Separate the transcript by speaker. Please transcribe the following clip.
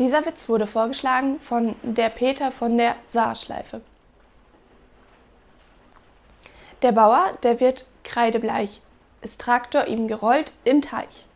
Speaker 1: Dieser Witz wurde vorgeschlagen von der Peter von der Saarschleife. Der Bauer, der wird kreidebleich, ist Traktor ihm gerollt in Teich.